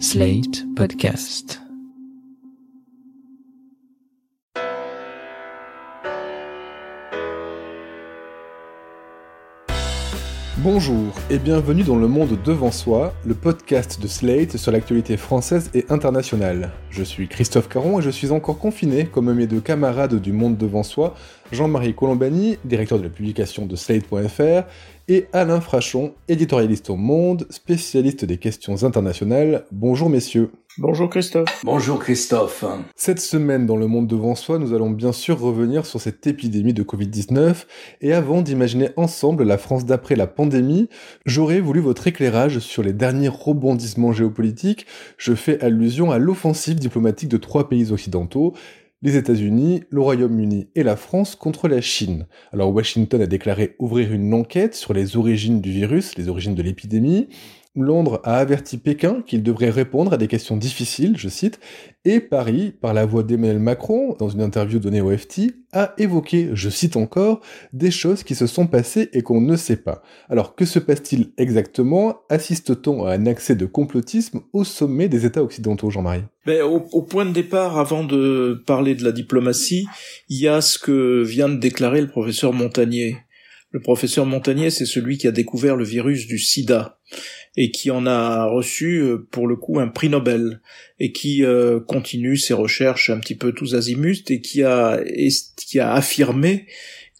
Slate Podcast. Bonjour et bienvenue dans Le Monde Devant Soi, le podcast de Slate sur l'actualité française et internationale. Je suis Christophe Caron et je suis encore confiné, comme mes deux camarades du Monde Devant Soi, Jean-Marie Colombani, directeur de la publication de Slate.fr, et Alain Frachon, éditorialiste au Monde, spécialiste des questions internationales. Bonjour messieurs. Bonjour Christophe. Bonjour Christophe. Cette semaine dans le monde devant soi, nous allons bien sûr revenir sur cette épidémie de Covid-19 et avant d'imaginer ensemble la France d'après la pandémie, j'aurais voulu votre éclairage sur les derniers rebondissements géopolitiques. Je fais allusion à l'offensive diplomatique de trois pays occidentaux, les États-Unis, le Royaume-Uni et la France contre la Chine. Alors Washington a déclaré ouvrir une enquête sur les origines du virus, les origines de l'épidémie. Londres a averti Pékin qu'il devrait répondre à des questions difficiles, je cite, et Paris, par la voix d'Emmanuel Macron, dans une interview donnée au FT, a évoqué, je cite encore, des choses qui se sont passées et qu'on ne sait pas. Alors que se passe-t-il exactement? Assiste-t-on à un accès de complotisme au sommet des États occidentaux, Jean-Marie? Ben, au, au, point de départ, avant de parler de la diplomatie, il y a ce que vient de déclarer le professeur Montagnier. Le professeur Montagnier, c'est celui qui a découvert le virus du sida et qui en a reçu euh, pour le coup un prix Nobel et qui euh, continue ses recherches un petit peu tous azimuts et qui a qui a affirmé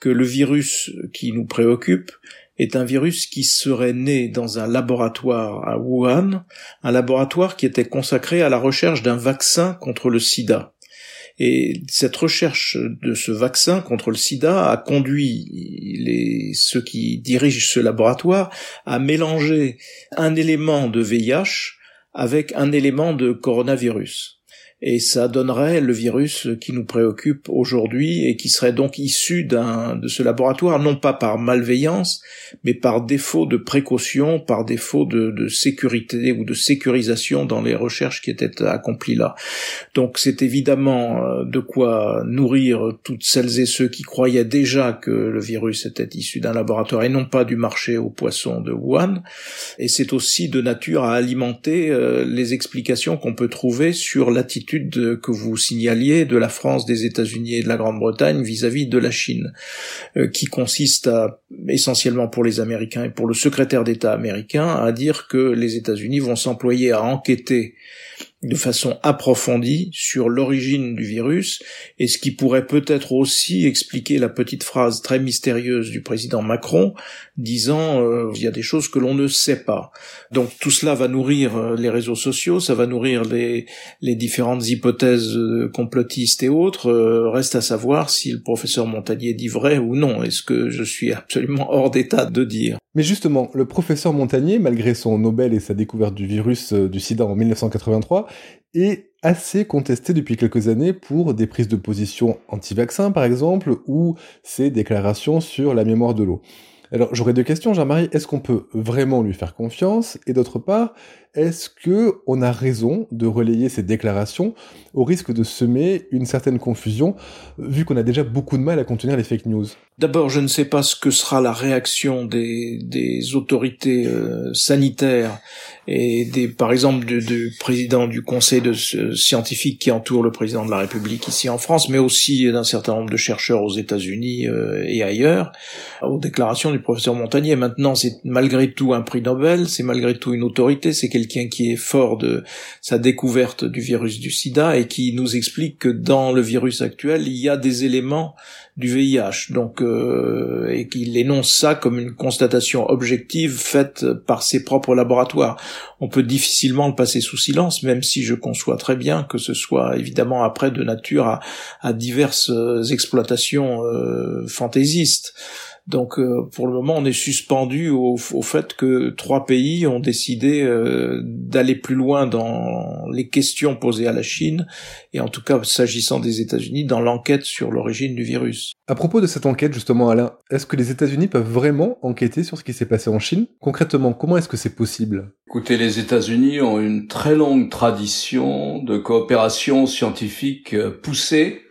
que le virus qui nous préoccupe est un virus qui serait né dans un laboratoire à Wuhan, un laboratoire qui était consacré à la recherche d'un vaccin contre le sida. Et cette recherche de ce vaccin contre le sida a conduit les, ceux qui dirigent ce laboratoire à mélanger un élément de VIH avec un élément de coronavirus et ça donnerait le virus qui nous préoccupe aujourd'hui et qui serait donc issu d'un de ce laboratoire non pas par malveillance mais par défaut de précaution par défaut de, de sécurité ou de sécurisation dans les recherches qui étaient accomplies là. Donc c'est évidemment euh, de quoi nourrir toutes celles et ceux qui croyaient déjà que le virus était issu d'un laboratoire et non pas du marché aux poissons de Wuhan. Et c'est aussi de nature à alimenter euh, les explications qu'on peut trouver sur l'attitude que vous signaliez de la France, des États-Unis et de la Grande-Bretagne vis-à-vis de la Chine, euh, qui consiste essentiellement pour les Américains et pour le secrétaire d'État américain, à dire que les États-Unis vont s'employer à enquêter de façon approfondie sur l'origine du virus et ce qui pourrait peut-être aussi expliquer la petite phrase très mystérieuse du président Macron disant euh, il y a des choses que l'on ne sait pas. Donc tout cela va nourrir euh, les réseaux sociaux, ça va nourrir les, les différentes hypothèses euh, complotistes et autres. reste à savoir si le professeur Montagnier dit vrai ou non. Est-ce que je suis absolument hors d'état de dire? Mais justement, le professeur Montagnier, malgré son Nobel et sa découverte du virus du sida en 1983, est assez contesté depuis quelques années pour des prises de position anti-vaccin, par exemple, ou ses déclarations sur la mémoire de l'eau. Alors j'aurais deux questions, Jean-Marie. Est-ce qu'on peut vraiment lui faire confiance? Et d'autre part, est-ce que on a raison de relayer ces déclarations au risque de semer une certaine confusion, vu qu'on a déjà beaucoup de mal à contenir les fake news? D'abord, je ne sais pas ce que sera la réaction des, des autorités euh, sanitaires et des, par exemple, du, du président du conseil de, euh, scientifique qui entoure le président de la République ici en France, mais aussi d'un certain nombre de chercheurs aux États-Unis euh, et ailleurs, aux déclarations du professeur Montagnier. Maintenant, c'est malgré tout un prix Nobel, c'est malgré tout une autorité, c'est quelqu'un qui est fort de sa découverte du virus du SIDA et qui nous explique que dans le virus actuel, il y a des éléments du VIH, donc euh, et qu'il énonce ça comme une constatation objective faite par ses propres laboratoires. On peut difficilement le passer sous silence, même si je conçois très bien que ce soit évidemment après de nature à, diverses exploitations euh, fantaisistes. Donc euh, pour le moment, on est suspendu au, au, fait que trois pays ont décidé euh, d'aller plus loin dans les questions posées à la Chine, et en tout cas s'agissant des États-Unis, dans l'enquête sur l'origine du virus. À propos de cette enquête, justement, Alain, est-ce que les États-Unis peuvent vraiment enquêter sur ce qui s'est passé en Chine? Concrètement, comment est-ce que c'est possible? Écoutez, les États-Unis ont une très longue tradition de coopération scientifique euh, poussée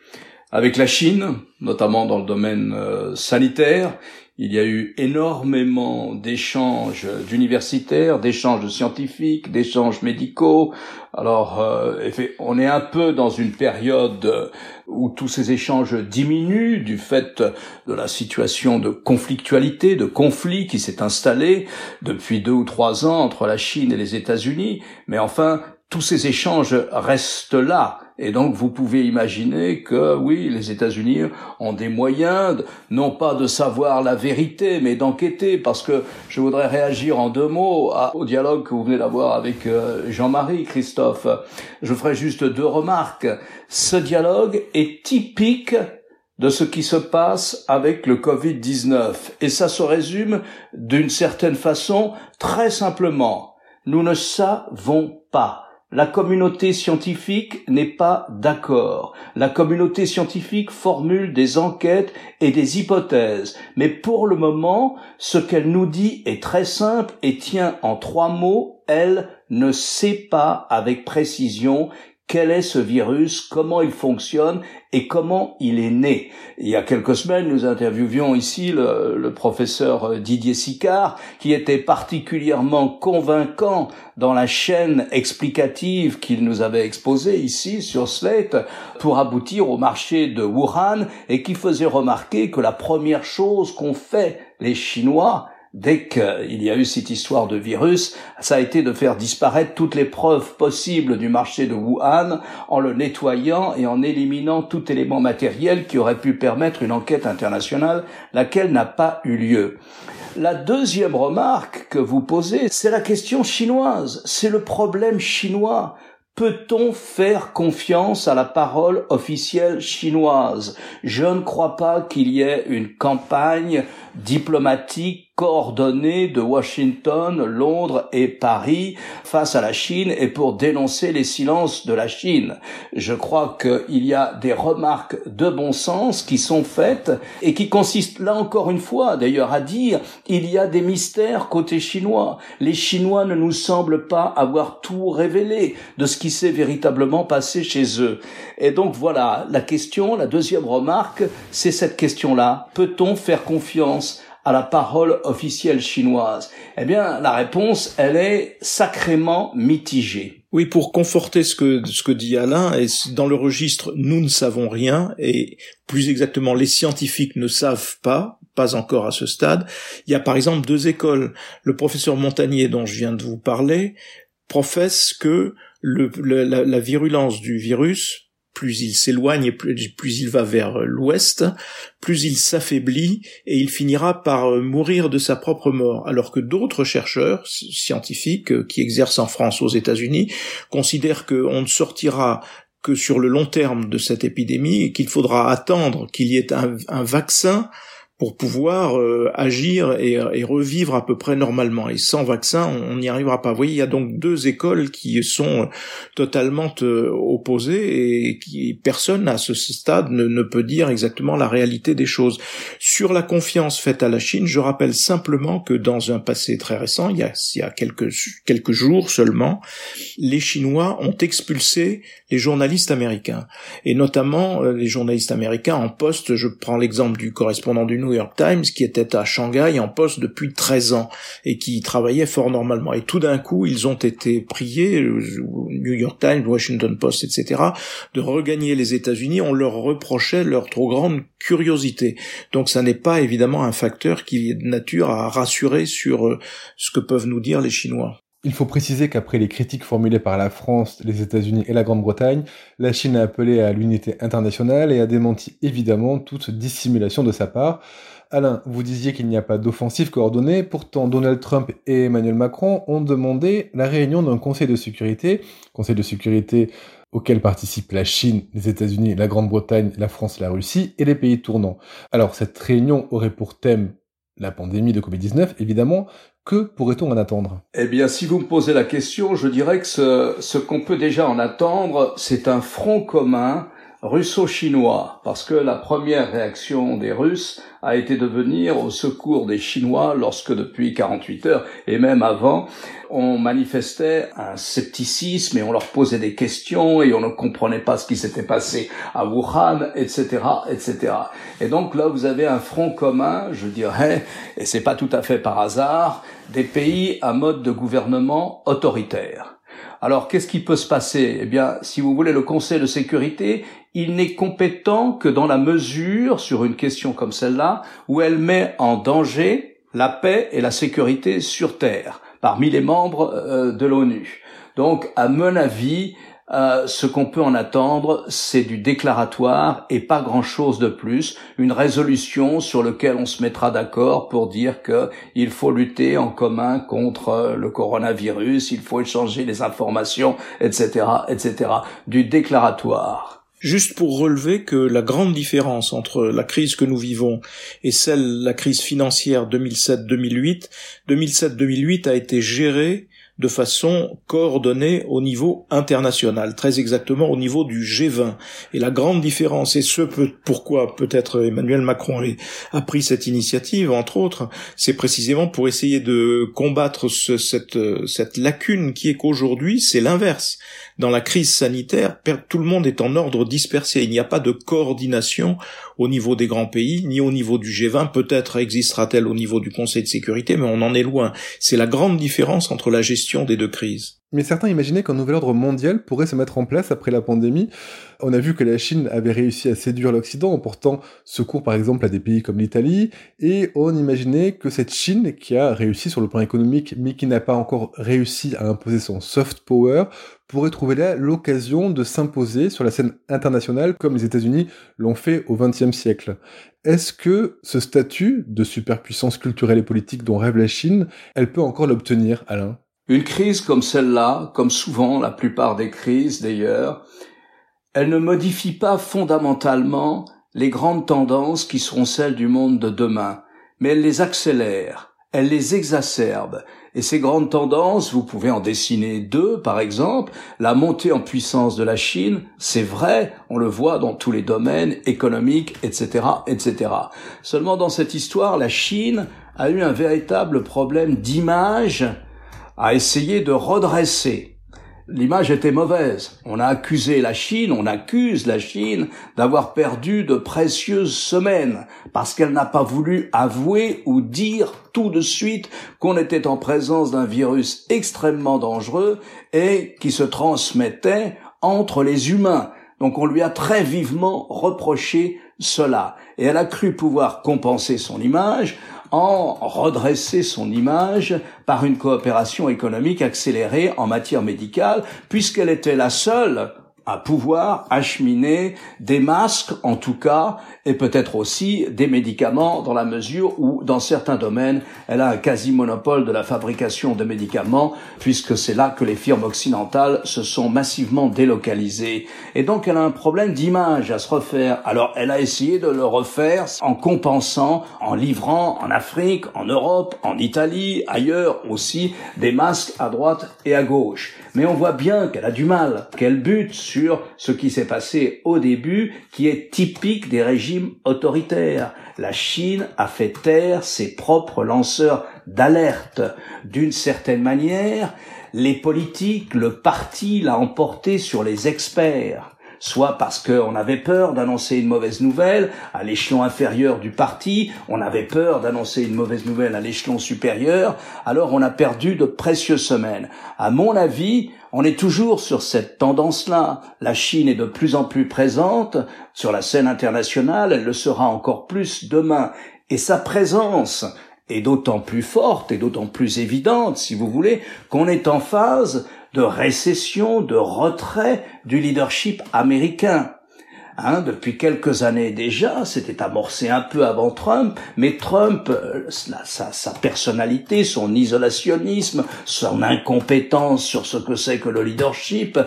avec la Chine, notamment dans le domaine euh, sanitaire. il y a eu énormément d'échanges d'universitaires, d'échanges scientifiques, d'échanges médicaux. Alors, euh, on est un peu dans une période où tous ces échanges diminuent du fait de la situation de conflictualité, de conflit qui s'est installé depuis deux ou trois ans entre la Chine et les États-Unis. Mais enfin, tous ces échanges restent là. Et donc vous pouvez imaginer que oui, les États-Unis ont des moyens, non pas de savoir la vérité, mais d'enquêter, parce que je voudrais réagir en deux mots au dialogue que vous venez d'avoir avec euh, Jean-Marie, Christophe. Je ferai juste deux remarques. Ce dialogue est typique de ce qui se passe avec le Covid-19. Et ça se résume d'une certaine façon très simplement. Nous ne savons pas la communauté scientifique n'est pas d'accord. La communauté scientifique formule des enquêtes et des hypothèses. Mais pour le moment, ce qu'elle nous dit est très simple et tient en trois mots. Elle ne sait pas avec précision quel est ce virus, comment il fonctionne? Et comment il est né? Il y a quelques semaines, nous interviewions ici le, professeur Didier Sicard, qui était particulièrement convaincant dans la chaîne explicative qu'il nous avait exposée ici sur Slate pour aboutir au marché de Wuhan et qui faisait remarquer que la première chose qu'ont fait les Chinois, dès qu'il y a eu cette histoire de virus, ça a été de faire disparaître toutes les preuves possibles du marché de Wuhan en le nettoyant et en éliminant tout élément matériel qui aurait pu permettre une enquête internationale, laquelle n'a pas eu lieu. La deuxième remarque que vous posez, c'est la question chinoise, c'est le problème chinois. Peut-on faire confiance à la parole officielle chinoise? Je ne crois pas qu'il y ait une campagne diplomatique coordonnée de Washington, Londres et Paris face à la Chine et pour dénoncer les silences de la Chine. Je crois qu'il y a des remarques de bon sens qui sont faites et qui consistent là encore une fois d'ailleurs à dire il y a des mystères côté chinois. Les Chinois ne nous semblent pas avoir tout révélé de ce qui s'est véritablement passé chez eux. Et donc voilà, la question, la deuxième remarque, c'est cette question-là. Peut-on faire confiance à la parole officielle chinoise Eh bien, la réponse, elle est sacrément mitigée. Oui, pour conforter ce que, ce que dit Alain, et dans le registre nous ne savons rien, et plus exactement les scientifiques ne savent pas, pas encore à ce stade, il y a par exemple deux écoles. Le professeur Montagnier dont je viens de vous parler professe que le, la, la virulence du virus plus il s'éloigne et plus, il va vers l'ouest, plus il s'affaiblit et il finira par euh, mourir de sa propre mort, alors que d'autres chercheurs scientifiques euh, qui exercent en France aux États-Unis considèrent qu'on ne sortira que sur le long terme de cette épidémie et qu'il faudra attendre qu'il y ait un vaccin pour pouvoir euh, agir et, et, revivre à peu près normalement. Et sans vaccin, on n'y arrivera pas. Vous voyez, il y a donc deux écoles qui sont totalement euh, opposées et qui personne à ce stade ne, ne, peut dire exactement la réalité des choses. Sur la confiance faite à la Chine, je rappelle simplement que dans un passé très récent, il y a, il y a quelques, quelques jours seulement, les Chinois ont expulsé les journalistes américains et notamment euh, les journalistes américains en poste. Je prends l'exemple du correspondant du New York Times qui était à Shanghai en poste depuis 13 ans et qui travaillait fort normalement. Et tout d'un coup, ils ont été priés, New York Times, Washington Post, etc., de regagner les États-Unis. On leur reprochait leur trop grande curiosité. Donc ça n'est pas évidemment un facteur qui est de nature à rassurer sur euh, ce que peuvent nous dire les Chinois. Il faut préciser qu'après les critiques formulées par la France, les États-Unis et la Grande-Bretagne, la Chine a appelé à l'unité internationale et a démenti évidemment toute dissimulation de sa part. Alain, vous disiez qu'il n'y a pas d'offensive coordonnée, pourtant Donald Trump et Emmanuel Macron ont demandé la réunion d'un Conseil de sécurité, Conseil de sécurité auquel participent la Chine, les États-Unis, la Grande-Bretagne, la France, la Russie et les pays tournants. Alors cette réunion aurait pour thème la pandémie de Covid-19, évidemment, que pourrait-on en attendre? Eh bien, si vous me posez la question, je dirais que ce, ce qu'on peut déjà en attendre, c'est un front commun russo-chinois, parce que la première réaction des Russes a été de venir au secours des Chinois lorsque depuis 48 heures, et même avant, on manifestait un scepticisme et on leur posait des questions et on ne comprenait pas ce qui s'était passé à Wuhan, etc., etc. Et donc là, vous avez un front commun, je dirais, et c'est pas tout à fait par hasard, des pays à mode de gouvernement autoritaire. Alors, qu'est-ce qui peut se passer? Eh bien, si vous voulez, le Conseil de sécurité, il n'est compétent que dans la mesure, sur une question comme celle-là, où elle met en danger la paix et la sécurité sur Terre, parmi les membres euh, de l'ONU. Donc, à mon avis, euh, ce qu'on peut en attendre, c'est du déclaratoire et pas grand-chose de plus, une résolution sur laquelle on se mettra d'accord pour dire qu'il faut lutter en commun contre le coronavirus, il faut échanger les informations, etc., etc. Du déclaratoire. Juste pour relever que la grande différence entre la crise que nous vivons et celle, la crise financière 2007-2008, 2007-2008 a été gérée de façon coordonnée au niveau international, très exactement au niveau du G20. Et la grande différence, et ce pourquoi peut-être Emmanuel Macron a pris cette initiative, entre autres, c'est précisément pour essayer de combattre cette lacune qui est qu'aujourd'hui, c'est l'inverse. Dans la crise sanitaire, tout le monde est en ordre dispersé. Il n'y a pas de coordination au niveau des grands pays, ni au niveau du G20. Peut-être existera-t-elle au niveau du Conseil de sécurité, mais on en est loin. C'est la grande différence entre la gestion des deux crises. Mais certains imaginaient qu'un nouvel ordre mondial pourrait se mettre en place après la pandémie. On a vu que la Chine avait réussi à séduire l'Occident en portant secours par exemple à des pays comme l'Italie, et on imaginait que cette Chine, qui a réussi sur le plan économique, mais qui n'a pas encore réussi à imposer son soft power, pourrait trouver là l'occasion de s'imposer sur la scène internationale comme les États-Unis l'ont fait au XXe siècle. Est-ce que ce statut de superpuissance culturelle et politique dont rêve la Chine, elle peut encore l'obtenir, Alain? Une crise comme celle-là, comme souvent la plupart des crises d'ailleurs, elle ne modifie pas fondamentalement les grandes tendances qui seront celles du monde de demain, mais elle les accélère, elle les exacerbe. Et ces grandes tendances, vous pouvez en dessiner deux, par exemple, la montée en puissance de la Chine, c'est vrai, on le voit dans tous les domaines économiques, etc., etc. Seulement dans cette histoire, la Chine a eu un véritable problème d'image a essayé de redresser. L'image était mauvaise. On a accusé la Chine, on accuse la Chine d'avoir perdu de précieuses semaines parce qu'elle n'a pas voulu avouer ou dire tout de suite qu'on était en présence d'un virus extrêmement dangereux et qui se transmettait entre les humains. Donc on lui a très vivement reproché cela. Et elle a cru pouvoir compenser son image en redresser son image par une coopération économique accélérée en matière médicale, puisqu'elle était la seule à pouvoir acheminer des masques, en tout cas, et peut-être aussi des médicaments dans la mesure où, dans certains domaines, elle a un quasi-monopole de la fabrication de médicaments, puisque c'est là que les firmes occidentales se sont massivement délocalisées. Et donc, elle a un problème d'image à se refaire. Alors, elle a essayé de le refaire en compensant, en livrant en Afrique, en Europe, en Italie, ailleurs aussi, des masques à droite et à gauche. Mais on voit bien qu'elle a du mal, qu'elle bute sur ce qui s'est passé au début, qui est typique des régimes autoritaires. La Chine a fait taire ses propres lanceurs d'alerte. D'une certaine manière, les politiques, le parti l'a emporté sur les experts soit parce qu'on avait peur d'annoncer une mauvaise nouvelle à l'échelon inférieur du parti, on avait peur d'annoncer une mauvaise nouvelle à l'échelon supérieur, alors on a perdu de précieuses semaines. À mon avis, on est toujours sur cette tendance-là. La Chine est de plus en plus présente sur la scène internationale, elle le sera encore plus demain. Et sa présence est d'autant plus forte et d'autant plus évidente, si vous voulez, qu'on est en phase de récession, de retrait du leadership américain. Hein, depuis quelques années déjà, c'était amorcé un peu avant Trump, mais Trump, euh, sa, sa, personnalité, son isolationnisme, son incompétence sur ce que c'est que le leadership,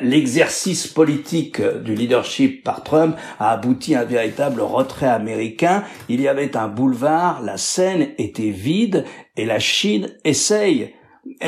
l'exercice politique du leadership par Trump a abouti à un véritable retrait américain. Il y avait un boulevard, la scène était vide et la Chine essaye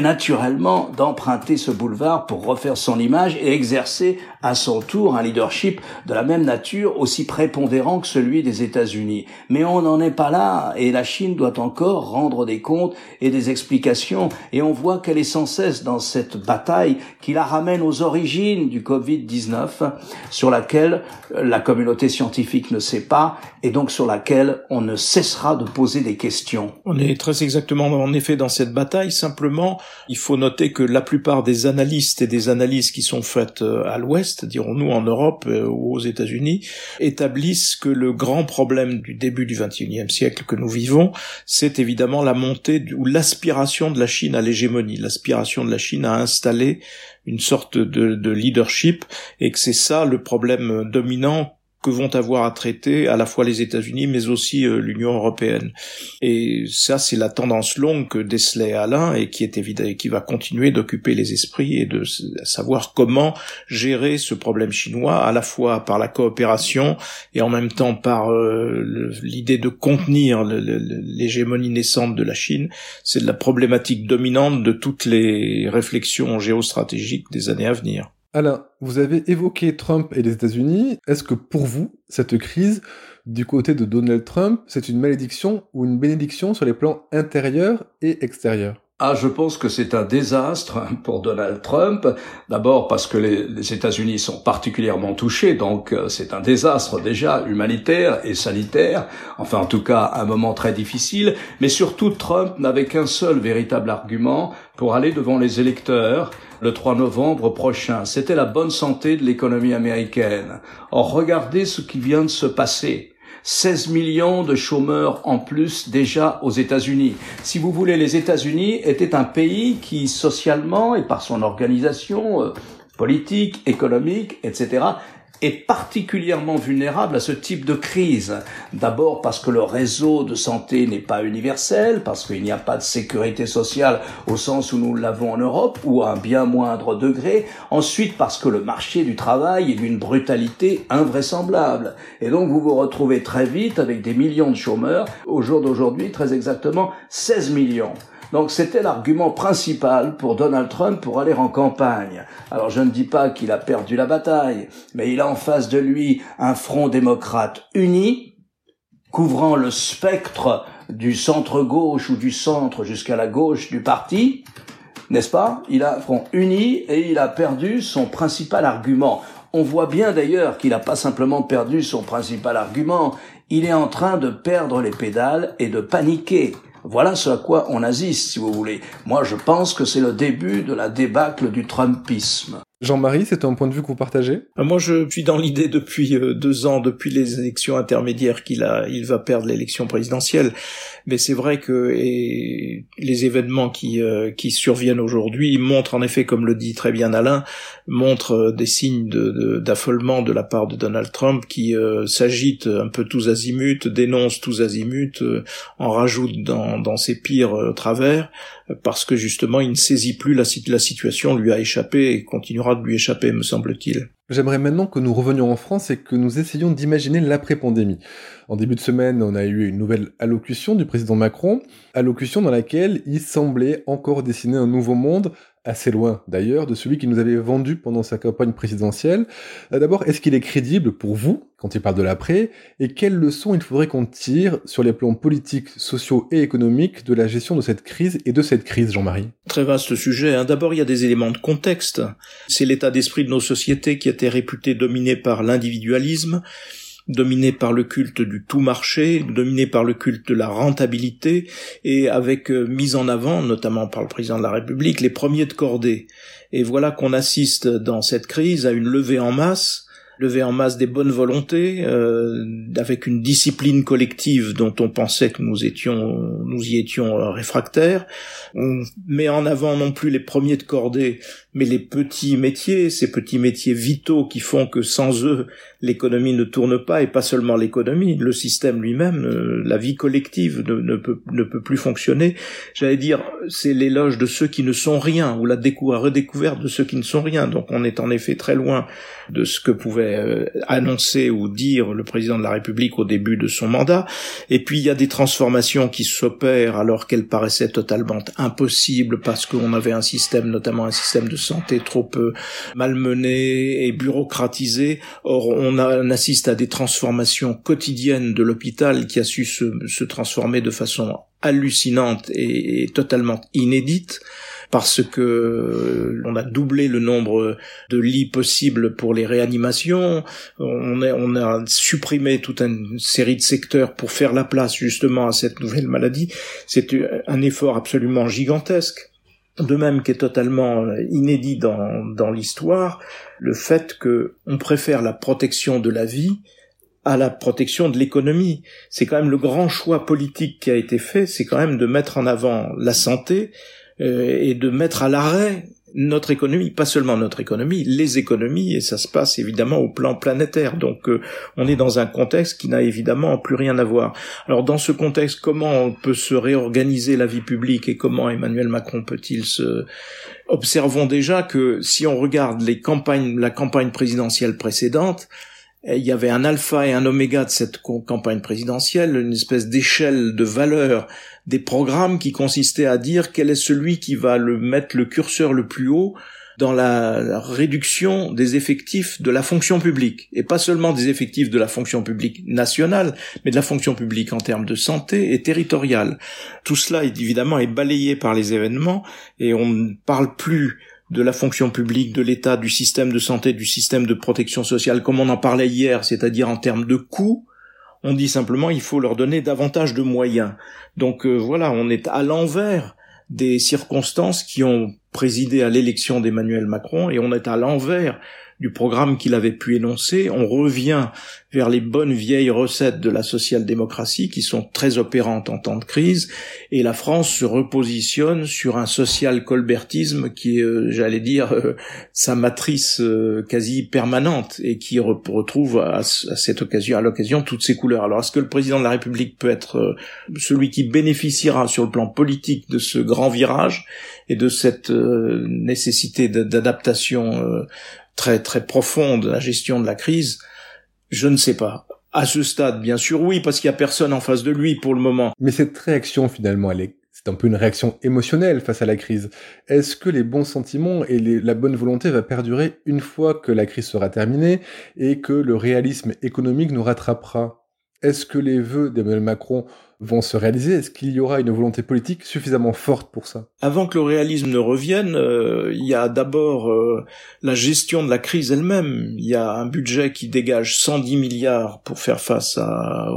naturellement d'emprunter ce boulevard pour refaire son image et exercer à son tour un leadership de la même nature aussi prépondérant que celui des États-Unis. Mais on n'en est pas là et la Chine doit encore rendre des comptes et des explications et on voit qu'elle est sans cesse dans cette bataille qui la ramène aux origines du Covid-19 sur laquelle la communauté scientifique ne sait pas et donc sur laquelle on ne cessera de poser des questions. On est très exactement en effet dans cette bataille, simplement il faut noter que la plupart des analystes et des analyses qui sont faites euh, à l'Ouest, dirons-nous en Europe euh, ou aux États-Unis, établissent que le grand problème du début du XXIe siècle que nous vivons, c'est évidemment la montée ou l'aspiration de la Chine à l'hégémonie, l'aspiration de la Chine à installer une sorte de leadership, et que c'est ça le problème dominant que vont avoir à traiter à la fois les États-Unis mais aussi euh, l'Union européenne. Et ça, c'est la tendance longue que décelait Alain et qui est évident qui va continuer d'occuper les esprits et de savoir comment gérer ce problème chinois à la fois par la coopération et en même temps par euh, l'idée de contenir l'hégémonie naissante de la Chine. C'est la problématique dominante de toutes les réflexions géostratégiques des années à venir. Alain, vous avez évoqué Trump et les États-Unis. Est-ce que pour vous, cette crise du côté de Donald Trump, c'est une malédiction ou une bénédiction sur les plans intérieurs et extérieurs? Ah, je pense que c'est un désastre pour Donald Trump. D'abord parce que les, États-Unis sont particulièrement touchés, donc euh, c'est un désastre déjà humanitaire et sanitaire. Enfin, en tout cas, un moment très difficile. Mais surtout, Trump n'avait qu'un seul véritable argument pour aller devant les électeurs le 3 novembre prochain. C'était la bonne santé de l'économie américaine. Or, regardez ce qui vient de se passer. 16 millions de chômeurs en plus déjà aux États-Unis. Si vous voulez, les États-Unis étaient un pays qui, socialement et par son organisation euh, politique, économique, etc., est particulièrement vulnérable à ce type de crise. D'abord parce que le réseau de santé n'est pas universel, parce qu'il n'y a pas de sécurité sociale au sens où nous l'avons en Europe, ou à un bien moindre degré. Ensuite parce que le marché du travail est d'une brutalité invraisemblable. Et donc vous vous retrouvez très vite avec des millions de chômeurs, au jour d'aujourd'hui très exactement 16 millions. Donc c'était l'argument principal pour Donald Trump pour aller en campagne. Alors je ne dis pas qu'il a perdu la bataille, mais il a en face de lui un front démocrate uni, couvrant le spectre du centre-gauche ou du centre jusqu'à la gauche du parti, n'est-ce pas? Il a un front uni et il a perdu son principal argument. On voit bien d'ailleurs qu'il n'a pas simplement perdu son principal argument, il est en train de perdre les pédales et de paniquer. Voilà ce à quoi on assiste, si vous voulez. Moi, je pense que c'est le début de la débâcle du Trumpisme. Jean-Marie, c'est un point de vue que vous partagez? Euh, Moi, je suis dans l'idée depuis euh, deux ans, depuis les élections intermédiaires, qu'il va perdre l'élection présidentielle. Mais c'est vrai que les événements qui euh, qui surviennent aujourd'hui montrent en effet, comme le dit très bien Alain, montrent des signes d'affolement de, la part de Donald Trump qui s'agite un peu tous azimuts, dénonce tous azimuts, en rajoute dans ses pires travers, parce que justement il ne saisit plus la, situation lui a échappé et continuera de lui échapper, me semble-t-il. J'aimerais maintenant que nous revenions en France et que nous essayions d'imaginer l'après-pandémie. En début de semaine, on a eu une nouvelle allocution du président Macron, allocution dans laquelle il semblait encore dessiner un nouveau monde assez loin d'ailleurs de celui qu'il nous avait vendu pendant sa campagne présidentielle. Euh, d'abord, est-ce qu'il est crédible pour vous quand il parle de l'après Et quelles leçons il faudrait qu'on tire sur les plans politiques, sociaux et économiques de la gestion de cette crise et de cette crise, Jean-Marie? Très vaste sujet. Hein. D'abord, il y a des éléments de contexte. C'est l'état d'esprit de nos sociétés qui était réputé dominé par l'individualisme dominé par le culte du tout marché, dominé par le culte de la rentabilité, et avec euh, mise en avant, notamment par le président de la République, les premiers de cordée. Et voilà qu'on assiste dans cette crise à une levée en masse lever en masse des bonnes volontés, euh, avec une discipline collective dont on pensait que nous étions, nous y étions euh, réfractaires. On met en avant non plus les premiers de cordée, mais les petits métiers, ces petits métiers vitaux qui font que sans eux l'économie ne tourne pas, et pas seulement l'économie, le système lui-même, euh, la vie collective ne, ne, peut, ne peut plus fonctionner. J'allais dire, c'est l'éloge de ceux qui ne sont rien, ou la redécouverte de ceux qui ne sont rien. Donc on est en effet très loin de ce que pouvait euh, annoncer ou dire le président de la République au début de son mandat. Et puis il y a des transformations qui s'opèrent alors qu'elles paraissaient totalement impossibles parce qu'on avait un système, notamment un système de santé trop malmené et bureaucratisé. Or, on, assiste à des transformations quotidiennes de l'hôpital qui a su se, transformer de façon hallucinante et, totalement inédite parce que on a doublé le nombre de lits possibles pour les réanimations, on on a supprimé toute une série de secteurs pour faire la place justement à cette nouvelle maladie. C'est un effort absolument gigantesque. De même qu'est totalement inédit dans, dans l'histoire, le fait que on préfère la protection de la vie à la protection de l'économie. C'est quand même le grand choix politique qui a été fait, c'est quand même de mettre en avant la santé euh, et de mettre à l'arrêt notre économie, pas seulement notre économie, les économies, et ça se passe évidemment au plan planétaire. Donc euh, on est dans un contexte qui n'a évidemment plus rien à voir. Alors dans ce contexte, comment on peut se réorganiser la vie publique et comment Emmanuel Macron peut-il se... Observons déjà que si on regarde les campagnes, la campagne présidentielle précédente, il y avait un alpha et un oméga de cette campagne présidentielle, une espèce d'échelle de valeur des programmes qui consistait à dire quel est celui qui va le mettre le curseur le plus haut dans la réduction des effectifs de la fonction publique, et pas seulement des effectifs de la fonction publique nationale, mais de la fonction publique en termes de santé et territoriale. Tout cela, évidemment, est balayé par les événements, et on ne parle plus de la fonction publique, de l'État, du système de santé, du système de protection sociale, comme on en parlait hier, c'est-à-dire en termes de coûts, on dit simplement il faut leur donner davantage de moyens. Donc euh, voilà, on est à l'envers des circonstances qui ont présidé à l'élection d'Emmanuel Macron et on est à l'envers du programme qu'il avait pu énoncer, on revient vers les bonnes vieilles recettes de la social-démocratie qui sont très opérantes en temps de crise, et la France se repositionne sur un social-colbertisme qui est, euh, j'allais dire, euh, sa matrice euh, quasi permanente et qui retrouve à, cette occasion, à l'occasion, toutes ses couleurs. Alors, est-ce que le président de la République peut être celui qui bénéficiera sur le plan politique de ce grand virage et de cette nécessité d'adaptation très très profonde la gestion de la crise, je ne sais pas. À ce stade, bien sûr, oui, parce qu'il y a personne en face de lui pour le moment. Mais cette réaction, finalement, elle est, c'est un peu une réaction émotionnelle face à la crise. Est-ce que les bons sentiments et la bonne volonté va perdurer une fois que la crise sera terminée et que le réalisme économique nous rattrapera? Est-ce que les vœux d'Emmanuel Macron vont se réaliser Est-ce qu'il y aura une volonté politique suffisamment forte pour ça? Avant que le réalisme ne revienne, euh, il y a d'abord euh, la gestion de la crise elle-même. Il y a un budget qui dégage 110 milliards pour faire face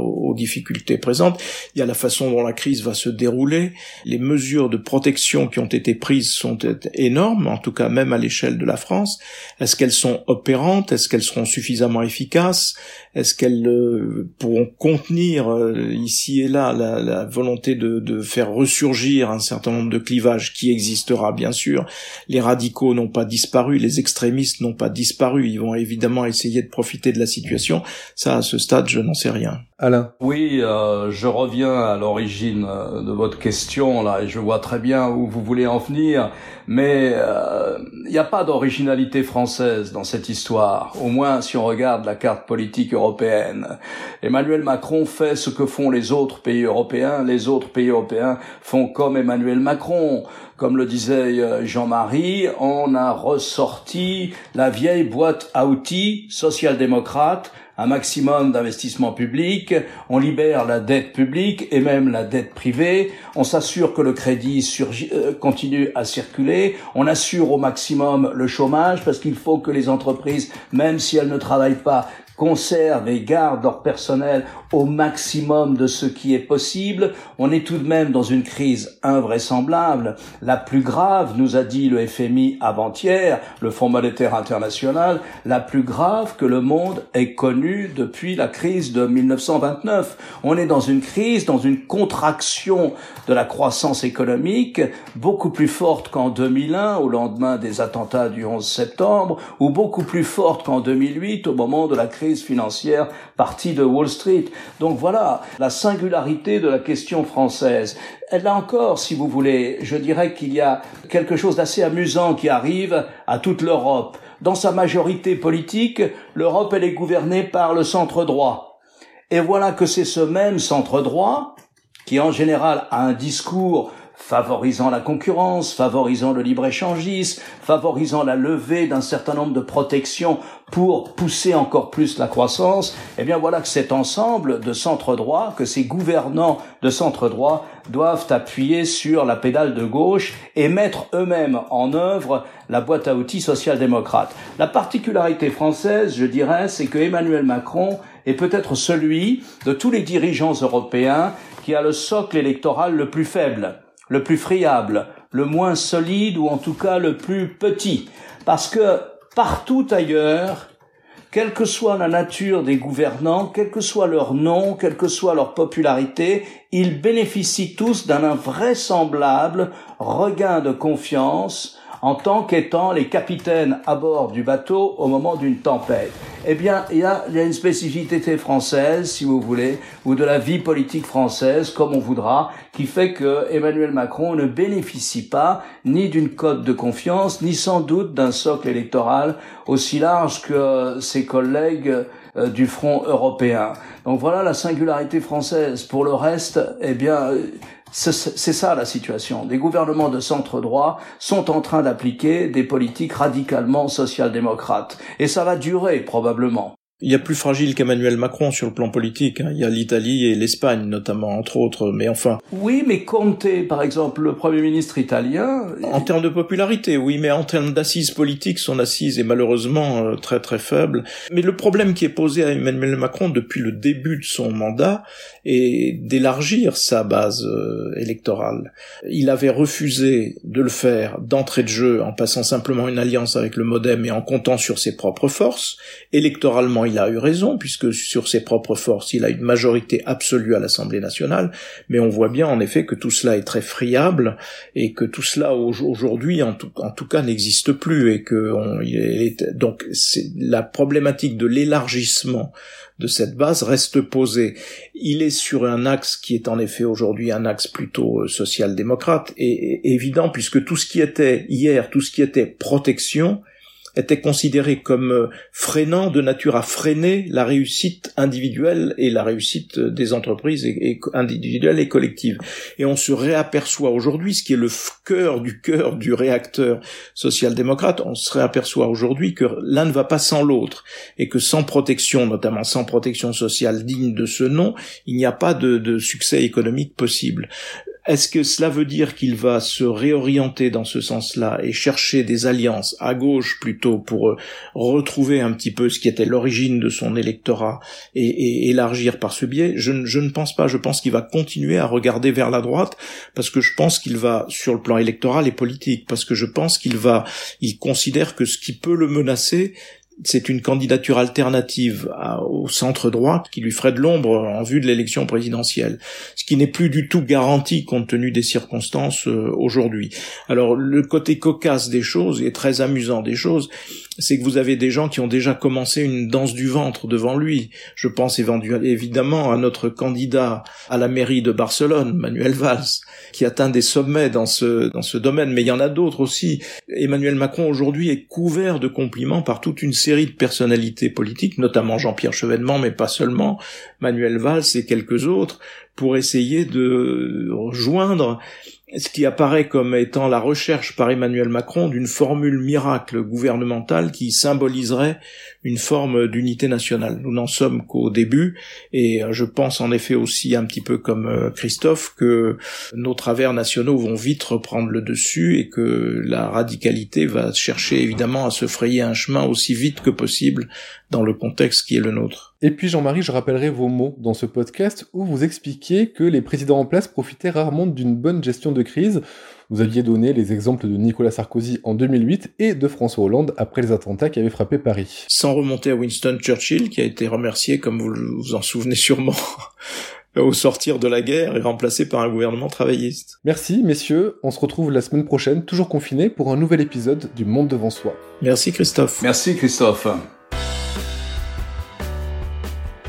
aux difficultés présentes. Il y a la façon dont la crise va se dérouler. Les mesures de protection qui ont été prises sont énormes, en tout cas même à l'échelle de la France. Est-ce qu'elles sont opérantes? Est-ce qu'elles seront suffisamment efficaces? Est-ce qu'elles euh, pourront contenir ici et là la, volonté de, faire ressurgir un certain nombre de clivages qui existera bien sûr. Les radicaux n'ont pas disparu, les extrémistes n'ont pas disparu. Ils vont évidemment essayer de profiter de la situation. Ça, à ce stade, je n'en sais rien. Alain. Oui, euh, je reviens à l'origine euh, de votre question là, et je vois très bien où vous voulez en venir, mais euh, il n'y a pas d'originalité française dans cette histoire. Au moins, si on regarde la carte politique européenne, Emmanuel Macron fait ce que font les autres pays européens. Les autres pays européens font comme Emmanuel Macron. Comme le disait Jean-Marie, on a ressorti la vieille boîte à outils social-démocrate un maximum d'investissement public, on libère la dette publique et même la dette privée, on s'assure que le crédit euh, continue à circuler, on assure au maximum le chômage parce qu'il faut que les entreprises, même si elles ne travaillent pas, conservent et gardent leur personnel au maximum de ce qui est possible. On est tout de même dans une crise invraisemblable, la plus grave, nous a dit le FMI avant-hier, le Fonds monétaire international, la plus grave que le monde ait connue depuis la crise de 1929. On est dans une crise, dans une contraction de la croissance économique beaucoup plus forte qu'en 2001 au lendemain des attentats du 11 septembre ou beaucoup plus forte qu'en 2008 au moment de la crise financière partie de Wall Street. Donc voilà la singularité de la question française. Là encore, si vous voulez, je dirais qu'il y a quelque chose d'assez amusant qui arrive à toute l'Europe. Dans sa majorité politique, l'Europe, elle est gouvernée par le centre droit. Et voilà que c'est ce même centre droit qui en général a un discours favorisant la concurrence, favorisant le libre-échangisme, favorisant la levée d'un certain nombre de protections pour pousser encore plus la croissance, eh bien voilà que cet ensemble de centre droit, que ces gouvernants de centre droit doivent appuyer sur la pédale de gauche et mettre eux-mêmes en œuvre la boîte à outils social-démocrate. La particularité française, je dirais, c'est que Emmanuel Macron est peut-être celui de tous les dirigeants européens qui a le socle électoral le plus faible le plus friable, le moins solide ou en tout cas le plus petit. Parce que partout ailleurs, quelle que soit la nature des gouvernants, quel que soit leur nom, quelle que soit leur popularité, ils bénéficient tous d'un invraisemblable regain de confiance en tant qu'étant les capitaines à bord du bateau au moment d'une tempête. Eh bien, il y, a, une spécificité française, si vous voulez, ou de la vie politique française, comme on voudra, qui fait que Emmanuel Macron ne bénéficie pas ni d'une cote de confiance, ni sans doute d'un socle électoral aussi large que ses collègues euh, du front européen. Donc voilà la singularité française. Pour le reste, eh bien, c'est ça la situation. Des gouvernements de centre droit sont en train d'appliquer des politiques radicalement social-démocrates. Et ça va durer probablement. Il y a plus fragile qu'Emmanuel Macron sur le plan politique. Hein. Il y a l'Italie et l'Espagne notamment, entre autres. Mais enfin. Oui, mais Conte, par exemple, le Premier ministre italien. En termes de popularité, oui, mais en termes d'assises politiques, son assise est malheureusement euh, très très faible. Mais le problème qui est posé à Emmanuel Macron depuis le début de son mandat est d'élargir sa base euh, électorale. Il avait refusé de le faire d'entrée de jeu en passant simplement une alliance avec le MoDem et en comptant sur ses propres forces. Électoralement, il a eu raison, puisque sur ses propres forces, il a une majorité absolue à l'Assemblée nationale, mais on voit bien en effet que tout cela est très friable, et que tout cela aujourd'hui, en tout, cas, n'existe plus, et que donc la problématique de l'élargissement de cette base reste posée. Il est sur un axe qui est en effet aujourd'hui un axe plutôt euh, social-démocrate et évident puisque tout ce qui était hier, tout ce qui était protection, était considéré comme euh, freinant de nature à freiner la réussite individuelle et la réussite des entreprises individuelles et collectives. Et on se réaperçoit aujourd'hui, ce qui est le cœur du cœur du réacteur social-démocrate, on se réaperçoit aujourd'hui que l'un ne va pas sans l'autre et que sans protection, notamment sans protection sociale digne de ce nom, il n'y a pas de succès économique possible. Est-ce que cela veut dire qu'il va se réorienter dans ce sens-là et chercher des alliances à gauche plutôt pour euh, retrouver un petit peu ce qui était l'origine de son électorat et, élargir par ce biais? Je, ne pense pas. Je pense qu'il va continuer à regarder vers la droite parce que je pense qu'il va sur le plan électoral et politique parce que je pense qu'il va, il considère que ce qui peut le menacer, c'est une candidature alternative au centre droit qui lui ferait de l'ombre en vue de l'élection présidentielle, ce qui n'est plus du tout garanti compte tenu des circonstances euh, aujourd'hui. Alors le côté cocasse des choses et très amusant des choses, c'est que vous avez des gens qui ont déjà commencé une danse du ventre devant lui. Je pense évidemment à notre candidat à la mairie de Barcelone, Manuel Valls, qui atteint des sommets dans ce, dans ce domaine, mais il y en a d'autres aussi. Emmanuel Macron aujourd'hui est couvert de compliments par toute une série de personnalités politiques, notamment Jean-Pierre Chevènement, mais pas seulement, Manuel Valls et quelques autres, pour essayer de rejoindre ce qui apparaît comme étant la recherche par Emmanuel Macron d'une formule miracle gouvernementale qui symboliserait une forme d'unité nationale. Nous n'en sommes qu'au début, et je pense en effet aussi un petit peu comme euh, Christophe que nos travers nationaux vont vite reprendre le dessus et que la radicalité va chercher évidemment à se frayer un chemin aussi vite que possible dans le contexte qui est le nôtre. Et puis Jean-Marie, je rappellerai vos mots dans ce podcast où vous expliquiez que les présidents en place profitaient rarement d'une bonne gestion de crise. Vous aviez donné les exemples de Nicolas Sarkozy en 2008 et de François Hollande après les attentats qui avaient frappé Paris. Sans remonter à Winston Churchill, qui a été remercié, comme vous vous en souvenez sûrement, au sortir de la guerre et remplacé par un gouvernement travailliste. Merci messieurs, on se retrouve la semaine prochaine, toujours confiné, pour un nouvel épisode du Monde devant soi. Merci Christophe. Merci Christophe.